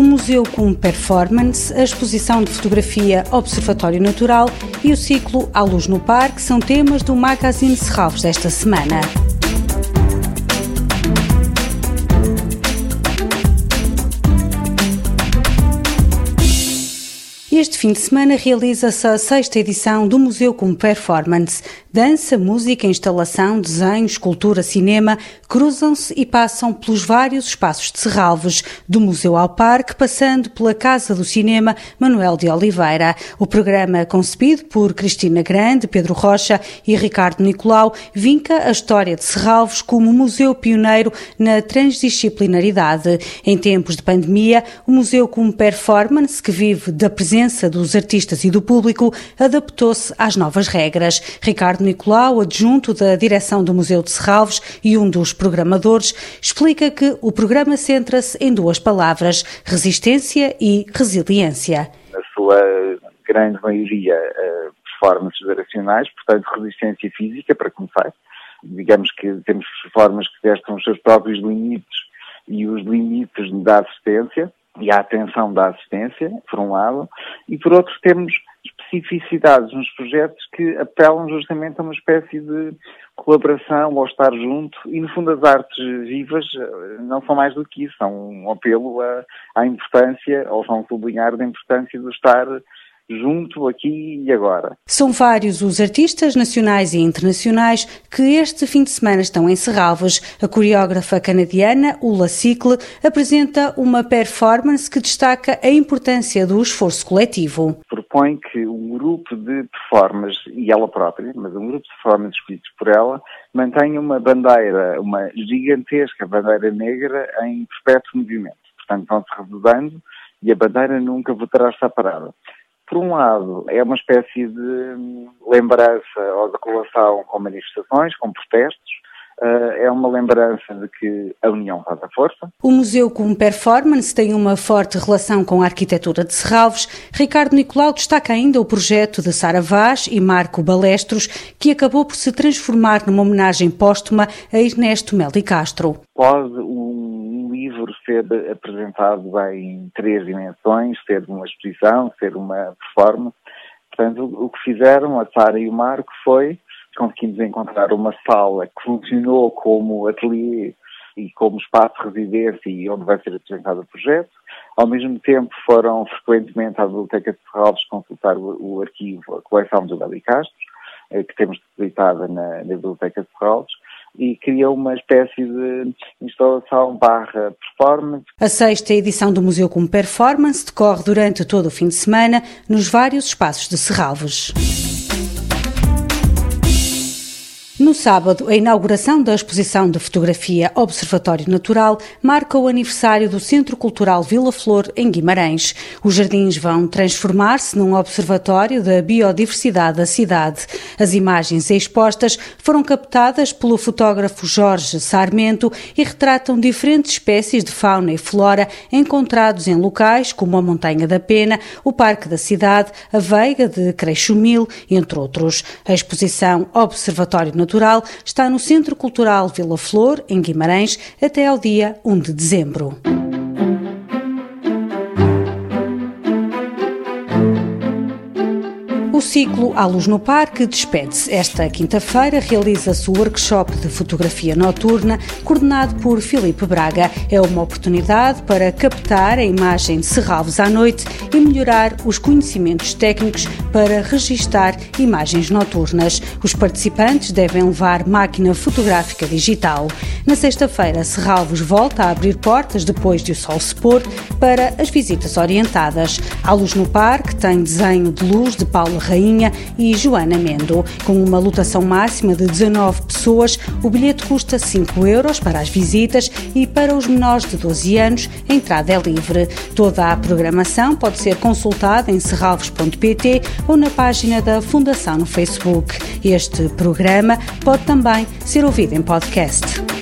Museu com Performance, a exposição de fotografia Observatório Natural e o ciclo À Luz no Parque são temas do Magazine Serralves desta semana. Este fim de semana realiza-se a sexta edição do Museu com Performance. Dança, música, instalação, desenho, escultura, cinema cruzam-se e passam pelos vários espaços de Serralves, do Museu ao Parque, passando pela Casa do Cinema Manuel de Oliveira. O programa, concebido por Cristina Grande, Pedro Rocha e Ricardo Nicolau, vinca a história de Serralves como museu pioneiro na transdisciplinaridade. Em tempos de pandemia, o Museu com Performance, que vive da presença dos artistas e do público, adaptou-se às novas regras. Ricardo Nicolau, adjunto da direção do Museu de Serralves e um dos programadores, explica que o programa centra-se em duas palavras: resistência e resiliência. Na sua grande maioria, eh, performances geracionais, portanto, resistência física, para começar. Digamos que temos formas que testam os seus próprios limites e os limites da assistência e a atenção da assistência, por um lado, e por outro temos especificidades nos projetos que apelam justamente a uma espécie de colaboração ou estar junto e no fundo as artes vivas eh, não são mais do que isso, são um apelo à, à importância ou vão sublinhar a importância do estar junto aqui e agora. São vários os artistas nacionais e internacionais que este fim de semana estão em Serralves. A coreógrafa canadiana Ula Cicle apresenta uma performance que destaca a importância do esforço coletivo. Propõe que um grupo de performers, e ela própria, mas um grupo de performers escolhidos por ela, mantenha uma bandeira, uma gigantesca bandeira negra em perpétuo movimento. Portanto, vão-se revezando e a bandeira nunca voltará a estar parada por um lado, é uma espécie de lembrança ou de colação com manifestações, com protestos, eh, é uma lembrança de que a união faz a força. O Museu com Performance tem uma forte relação com a arquitetura de Serralves. Ricardo Nicolau destaca ainda o projeto de Sara Vaz e Marco Balestros, que acabou por se transformar numa homenagem póstuma a Ernesto Meli Castro. Pode um livro ser apresentado em três dimensões, ser uma exposição, ser uma performance. Portanto, o que fizeram a Sara e o Marco foi conseguimos encontrar uma sala que funcionou como ateliê e como espaço de residência e onde vai ser apresentado o projeto. Ao mesmo tempo, foram frequentemente à Biblioteca de Serralves consultar o, arquivo, a coleção do Beli Castro, eh, que temos depositada na, na Biblioteca de Serralves, e criou uma espécie de instalação barra performance. A sexta edição do Museu com Performance decorre durante todo o fim de semana nos vários espaços de Serralves. No sábado, a inauguração da exposição de fotografia Observatório Natural marca o aniversário do Centro Cultural Vila Flor, em Guimarães. Os jardins vão transformar-se num observatório da biodiversidade da cidade. As imagens expostas foram captadas pelo fotógrafo Jorge Sarmento e retratam diferentes espécies de fauna e flora encontrados em locais como a Montanha da Pena, o Parque da Cidade, a Veiga de Creixumil, entre outros. A exposição Observatório Natural Natural está no Centro Cultural Vila Flor, em Guimarães, até ao dia 1 de dezembro. Ciclo À Luz no Parque despede-se. Esta quinta-feira realiza-se o workshop de fotografia noturna, coordenado por Filipe Braga. É uma oportunidade para captar a imagem de Serralves à noite e melhorar os conhecimentos técnicos para registar imagens noturnas. Os participantes devem levar máquina fotográfica digital. Na sexta-feira, Serralves volta a abrir portas depois de o sol se pôr para as visitas orientadas. À Luz no Parque tem desenho de luz de Paula Rainha Rainha e Joana Mendo. Com uma lotação máxima de 19 pessoas, o bilhete custa 5 euros para as visitas e para os menores de 12 anos a entrada é livre. Toda a programação pode ser consultada em serralvos.pt ou na página da Fundação no Facebook. Este programa pode também ser ouvido em podcast.